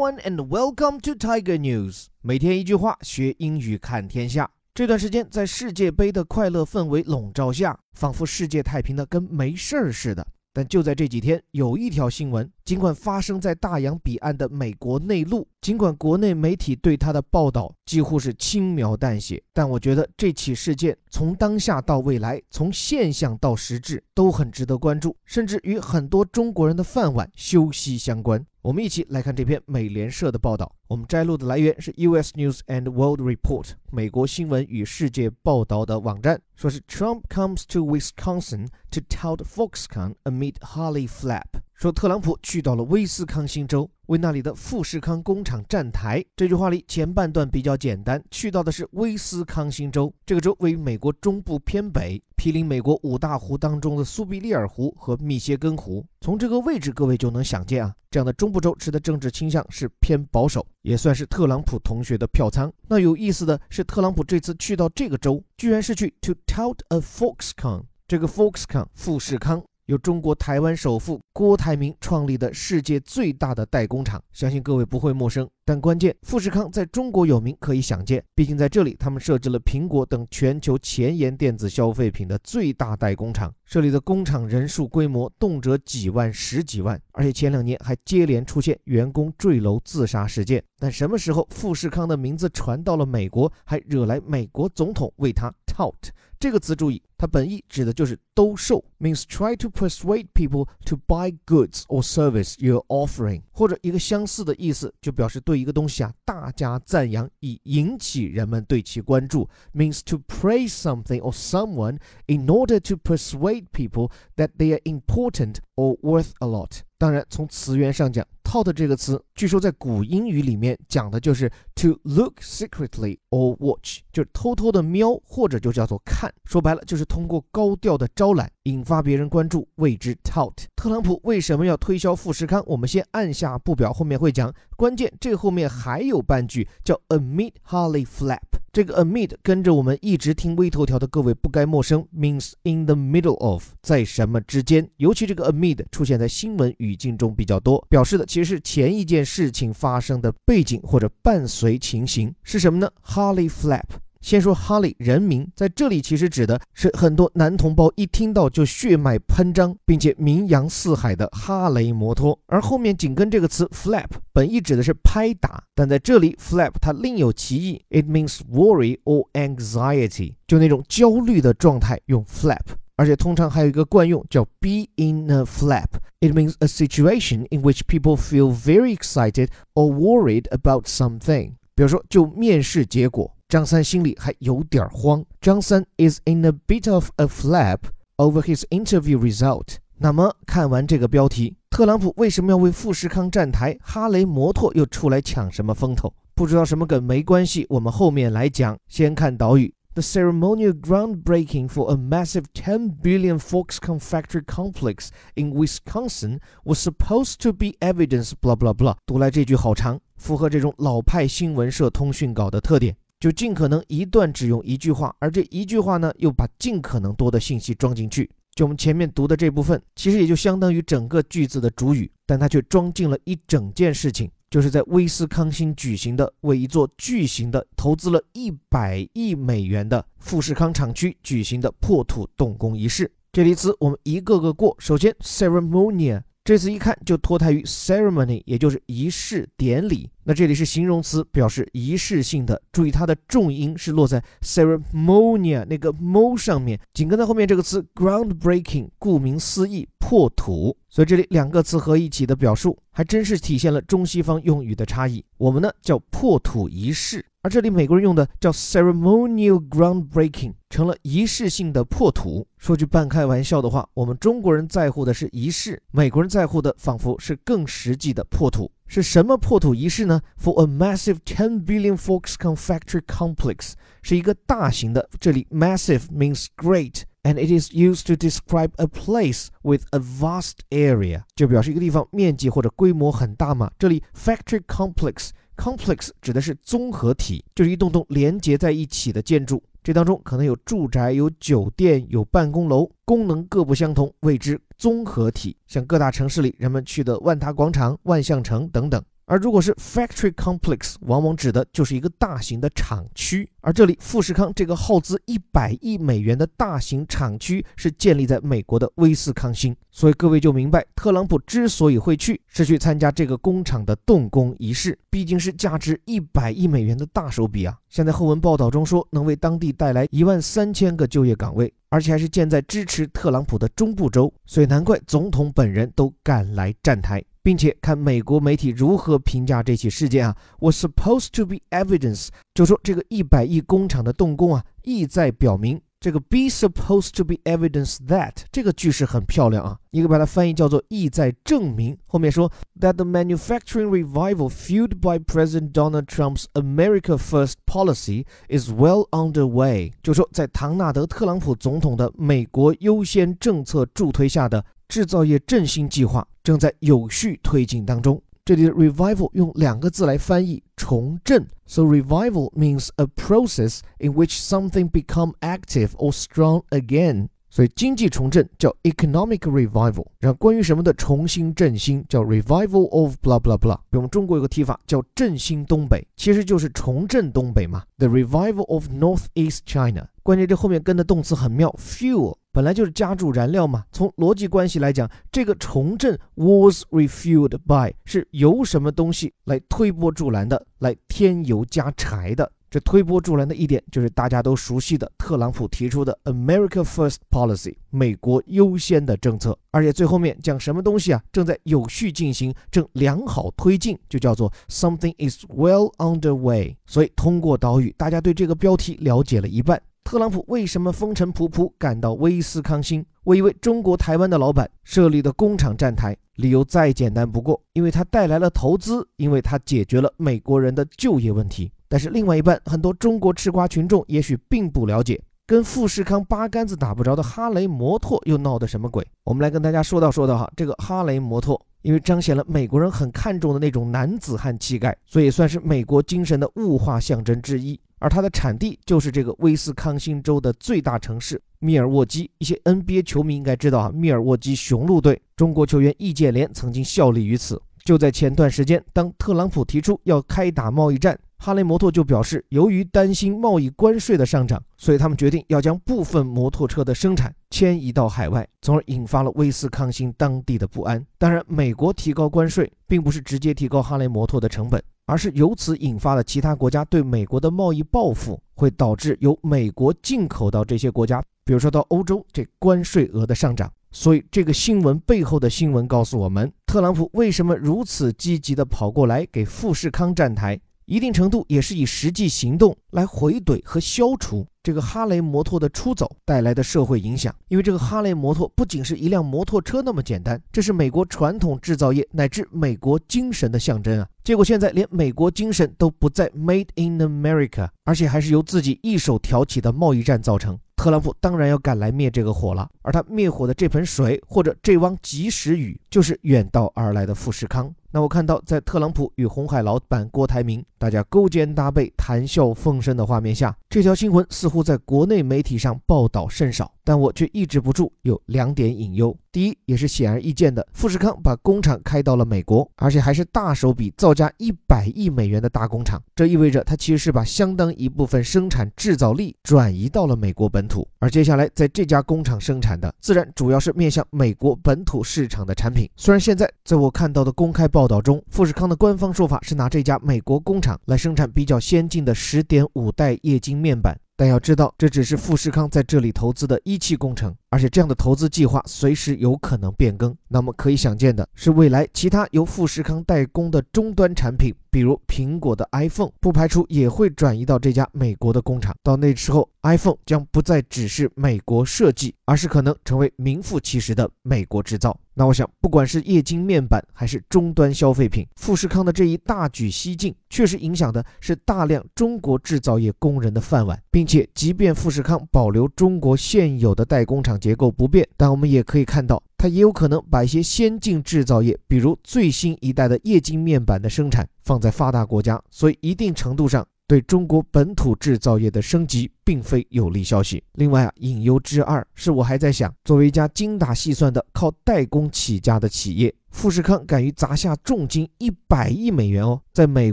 One and welcome to Tiger News。每天一句话，学英语看天下。这段时间，在世界杯的快乐氛围笼罩下，仿佛世界太平的跟没事儿似的。但就在这几天，有一条新闻，尽管发生在大洋彼岸的美国内陆，尽管国内媒体对它的报道几乎是轻描淡写，但我觉得这起事件从当下到未来，从现象到实质，都很值得关注，甚至与很多中国人的饭碗休息相关。我们一起来看这篇美联社的报道。我们摘录的来源是 U.S. News and World Report 美国新闻与世界报道的网站，说是 Trump comes to Wisconsin to tout Foxconn amid Harley flap。说特朗普去到了威斯康星州，为那里的富士康工厂站台。这句话里前半段比较简单，去到的是威斯康星州，这个州位于美国中部偏北。毗邻美国五大湖当中的苏必利尔湖和密歇根湖，从这个位置，各位就能想见啊，这样的中部州持的政治倾向是偏保守，也算是特朗普同学的票仓。那有意思的是，特朗普这次去到这个州，居然是去 to tout a Foxconn，这个 Foxconn 富士康。由中国台湾首富郭台铭创立的世界最大的代工厂，相信各位不会陌生。但关键，富士康在中国有名可以想见，毕竟在这里他们设置了苹果等全球前沿电子消费品的最大代工厂，这里的工厂人数规模动辄几万、十几万，而且前两年还接连出现员工坠楼自杀事件。但什么时候富士康的名字传到了美国，还惹来美国总统为他 tout？这个词注意，它本意指的就是兜售，means try to persuade people to buy goods or service you're offering，或者一个相似的意思，就表示对一个东西啊大加赞扬，以引起人们对其关注，means to praise something or someone in order to persuade people that they are important or worth a lot。当然，从词源上讲，tout 这个词，据说在古英语里面讲的就是 to look secretly or watch，就是偷偷的瞄，或者就叫做看。说白了，就是通过高调的招揽，引发别人关注，谓之 tout。特朗普为什么要推销富士康？我们先按下不表，后面会讲。关键，这后面还有半句叫 amid Harley flap。这个 amid 跟着我们一直听微头条的各位不该陌生，means in the middle of，在什么之间。尤其这个 amid 出现在新闻语境中比较多，表示的其实是前一件事情发生的背景或者伴随情形是什么呢？Holly Flap。先说哈雷人名，在这里其实指的是很多男同胞一听到就血脉喷张，并且名扬四海的哈雷摩托。而后面紧跟这个词 flap，本意指的是拍打，但在这里 flap 它另有其意，it means worry or anxiety，就那种焦虑的状态用 flap。而且通常还有一个惯用叫 be in a flap，it means a situation in which people feel very excited or worried about something。比如说就面试结果。张三心里还有点慌。张三 is in a bit of a flap over his interview result。那么看完这个标题，特朗普为什么要为富士康站台？哈雷摩托又出来抢什么风头？不知道什么梗没关系，我们后面来讲。先看导语：The ceremonial groundbreaking for a massive 10 billion Foxconn factory complex in Wisconsin was supposed to be evidence. blah blah blah。读来这句好长，符合这种老派新闻社通讯稿的特点。就尽可能一段只用一句话，而这一句话呢，又把尽可能多的信息装进去。就我们前面读的这部分，其实也就相当于整个句子的主语，但它却装进了一整件事情，就是在威斯康星举行的为一座巨型的、投资了一百亿美元的富士康厂区举行的破土动工仪式。这里词我们一个个过。首先，ceremonial。这次一看就脱胎于 ceremony，也就是仪式典礼。那这里是形容词，表示仪式性的。注意它的重音是落在 ceremonia 那个 mo 上面，紧跟在后面这个词 groundbreaking，顾名思义，破土。所以这里两个词合一起的表述，还真是体现了中西方用语的差异。我们呢叫破土仪式。而这里美国人用的叫 ceremonial groundbreaking，成了仪式性的破土。说句半开玩笑的话，我们中国人在乎的是仪式，美国人在乎的仿佛是更实际的破土。是什么破土仪式呢？For a massive ten billion Foxconn factory complex，是一个大型的。这里 massive means great，and it is used to describe a place with a vast area，就表示一个地方面积或者规模很大嘛。这里 factory complex。Complex 指的是综合体，就是一栋栋连接在一起的建筑。这当中可能有住宅、有酒店、有办公楼，功能各不相同，谓之综合体。像各大城市里人们去的万达广场、万象城等等。而如果是 factory complex，往往指的就是一个大型的厂区。而这里富士康这个耗资一百亿美元的大型厂区是建立在美国的威斯康星，所以各位就明白，特朗普之所以会去，是去参加这个工厂的动工仪式，毕竟是价值一百亿美元的大手笔啊！现在后文报道中说，能为当地带来一万三千个就业岗位，而且还是建在支持特朗普的中部州，所以难怪总统本人都赶来站台。并且看美国媒体如何评价这起事件啊，was supposed to be evidence，就说这个一百亿工厂的动工啊，意在表明这个 be supposed to be evidence that 这个句式很漂亮啊，你可以把它翻译叫做意在证明。后面说 that the manufacturing revival fueled by President Donald Trump's America First policy is well underway，就说在唐纳德·特朗普总统的美国优先政策助推下的。制造业振兴计划正在有序推进当中。这里的 revival 用两个字来翻译重振，so revival means a process in which something become active or strong again。 所以经济重振叫 economic revival，然后关于什么的重新振兴叫 revival of blah blah blah。比我们中国有个提法叫振兴东北，其实就是重振东北嘛。The revival of northeast China。关键这后面跟的动词很妙，fuel。本来就是加注燃料嘛。从逻辑关系来讲，这个重振 was refueled by 是由什么东西来推波助澜的，来添油加柴的。这推波助澜的一点就是大家都熟悉的特朗普提出的 America First Policy 美国优先的政策。而且最后面讲什么东西啊，正在有序进行，正良好推进，就叫做 Something is well underway。所以通过岛屿，大家对这个标题了解了一半。特朗普为什么风尘仆仆赶到威斯康星，为一位中国台湾的老板设立的工厂站台？理由再简单不过，因为他带来了投资，因为他解决了美国人的就业问题。但是另外一半，很多中国吃瓜群众也许并不了解，跟富士康八竿子打不着的哈雷摩托又闹的什么鬼？我们来跟大家说道说道哈，这个哈雷摩托，因为彰显了美国人很看重的那种男子汉气概，所以算是美国精神的物化象征之一。而它的产地就是这个威斯康星州的最大城市密尔沃基。一些 NBA 球迷应该知道啊，密尔沃基雄鹿队中国球员易建联曾经效力于此。就在前段时间，当特朗普提出要开打贸易战，哈雷摩托就表示，由于担心贸易关税的上涨，所以他们决定要将部分摩托车的生产迁移到海外，从而引发了威斯康星当地的不安。当然，美国提高关税，并不是直接提高哈雷摩托的成本。而是由此引发了其他国家对美国的贸易报复，会导致由美国进口到这些国家，比如说到欧洲，这关税额的上涨。所以这个新闻背后的新闻告诉我们，特朗普为什么如此积极地跑过来给富士康站台。一定程度也是以实际行动来回怼和消除这个哈雷摩托的出走带来的社会影响。因为这个哈雷摩托不仅是一辆摩托车那么简单，这是美国传统制造业乃至美国精神的象征啊！结果现在连美国精神都不再 Made in America，而且还是由自己一手挑起的贸易战造成。特朗普当然要赶来灭这个火了，而他灭火的这盆水或者这汪及时雨，就是远道而来的富士康。那我看到，在特朗普与红海老板郭台铭大家勾肩搭背、谈笑风生的画面下，这条新闻似乎在国内媒体上报道甚少，但我却抑制不住有两点隐忧。第一，也是显而易见的，富士康把工厂开到了美国，而且还是大手笔造价一百亿美元的大工厂。这意味着它其实是把相当一部分生产制造力转移到了美国本土，而接下来在这家工厂生产的，自然主要是面向美国本土市场的产品。虽然现在在我看到的公开报报道中，富士康的官方说法是拿这家美国工厂来生产比较先进的十点五代液晶面板。但要知道，这只是富士康在这里投资的一期工程，而且这样的投资计划随时有可能变更。那么可以想见的是，未来其他由富士康代工的终端产品，比如苹果的 iPhone，不排除也会转移到这家美国的工厂。到那时候，iPhone 将不再只是美国设计，而是可能成为名副其实的美国制造。那我想，不管是液晶面板还是终端消费品，富士康的这一大举西进，确实影响的是大量中国制造业工人的饭碗，并且，即便富士康保留中国现有的代工厂结构不变，但我们也可以看到，它也有可能把一些先进制造业，比如最新一代的液晶面板的生产放在发达国家，所以一定程度上对中国本土制造业的升级并非有利消息。另外啊，隐忧之二是我还在想，作为一家精打细算的靠代工起家的企业。富士康敢于砸下重金一百亿美元哦，在美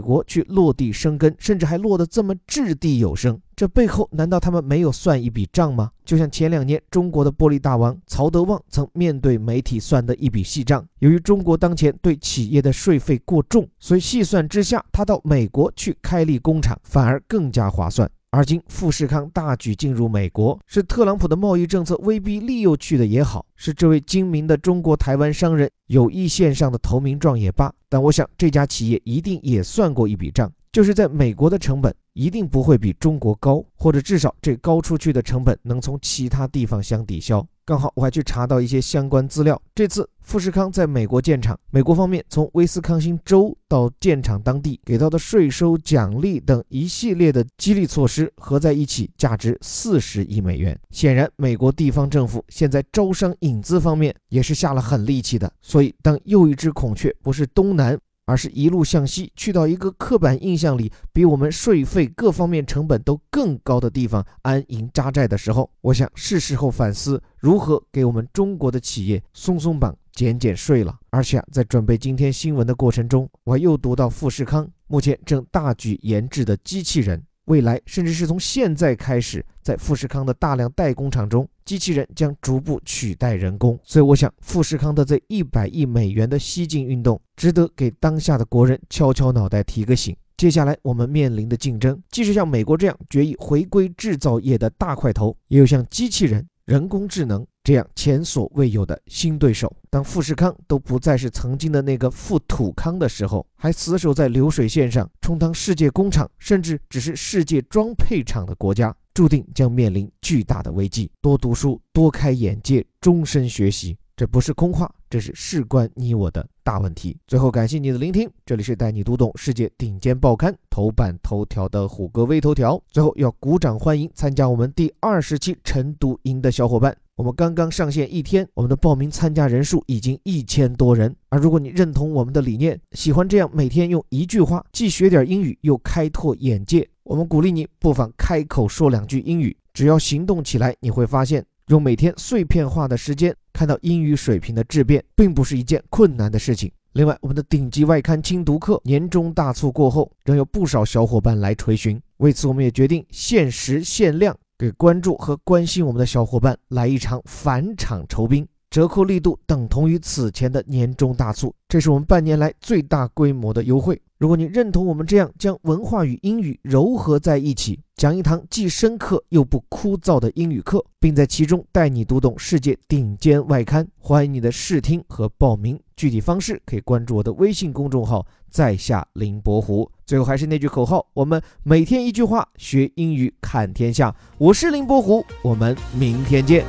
国去落地生根，甚至还落得这么掷地有声，这背后难道他们没有算一笔账吗？就像前两年中国的玻璃大王曹德旺曾面对媒体算的一笔细账，由于中国当前对企业的税费过重，所以细算之下，他到美国去开立工厂反而更加划算。而今富士康大举进入美国，是特朗普的贸易政策威逼利诱去的也好，是这位精明的中国台湾商人有意线上的投名状也罢，但我想这家企业一定也算过一笔账，就是在美国的成本一定不会比中国高，或者至少这高出去的成本能从其他地方相抵消。刚好我还去查到一些相关资料。这次富士康在美国建厂，美国方面从威斯康星州到建厂当地给到的税收奖励等一系列的激励措施合在一起，价值四十亿美元。显然，美国地方政府现在招商引资方面也是下了狠力气的。所以，当又一只孔雀不是东南。而是一路向西，去到一个刻板印象里比我们税费各方面成本都更高的地方安营扎寨的时候，我想是时候反思如何给我们中国的企业松松绑、减减税了。而且啊，在准备今天新闻的过程中，我又读到富士康目前正大举研制的机器人。未来，甚至是从现在开始，在富士康的大量代工厂中，机器人将逐步取代人工。所以，我想，富士康的这一百亿美元的西进运动，值得给当下的国人敲敲脑袋、提个醒。接下来我们面临的竞争，既是像美国这样决意回归制造业的大块头，也有像机器人、人工智能。这样前所未有的新对手，当富士康都不再是曾经的那个富土康的时候，还死守在流水线上充当世界工厂，甚至只是世界装配厂的国家，注定将面临巨大的危机。多读书，多开眼界，终身学习。这不是空话，这是事关你我的大问题。最后，感谢你的聆听，这里是带你读懂世界顶尖报刊头版头条的虎哥微头条。最后要鼓掌欢迎参加我们第二十期晨读营的小伙伴。我们刚刚上线一天，我们的报名参加人数已经一千多人。而如果你认同我们的理念，喜欢这样每天用一句话既学点英语又开拓眼界，我们鼓励你不妨开口说两句英语。只要行动起来，你会发现。用每天碎片化的时间看到英语水平的质变，并不是一件困难的事情。另外，我们的顶级外刊精读课年终大促过后，仍有不少小伙伴来垂询。为此，我们也决定限时限量，给关注和关心我们的小伙伴来一场返场酬宾，折扣力度等同于此前的年终大促。这是我们半年来最大规模的优惠。如果你认同我们这样将文化与英语糅合在一起，讲一堂既深刻又不枯燥的英语课，并在其中带你读懂世界顶尖外刊，欢迎你的试听和报名。具体方式可以关注我的微信公众号“在下林伯湖”。最后还是那句口号：我们每天一句话，学英语看天下。我是林伯湖，我们明天见。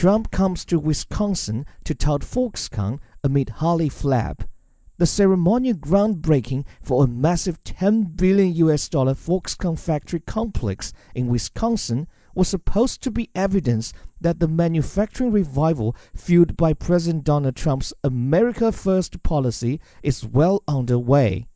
Trump comes to Wisconsin to tout Foxconn. amid Harley flap. The ceremonial groundbreaking for a massive 10 billion US dollar Foxconn factory complex in Wisconsin was supposed to be evidence that the manufacturing revival fueled by President Donald Trump's America First policy is well underway.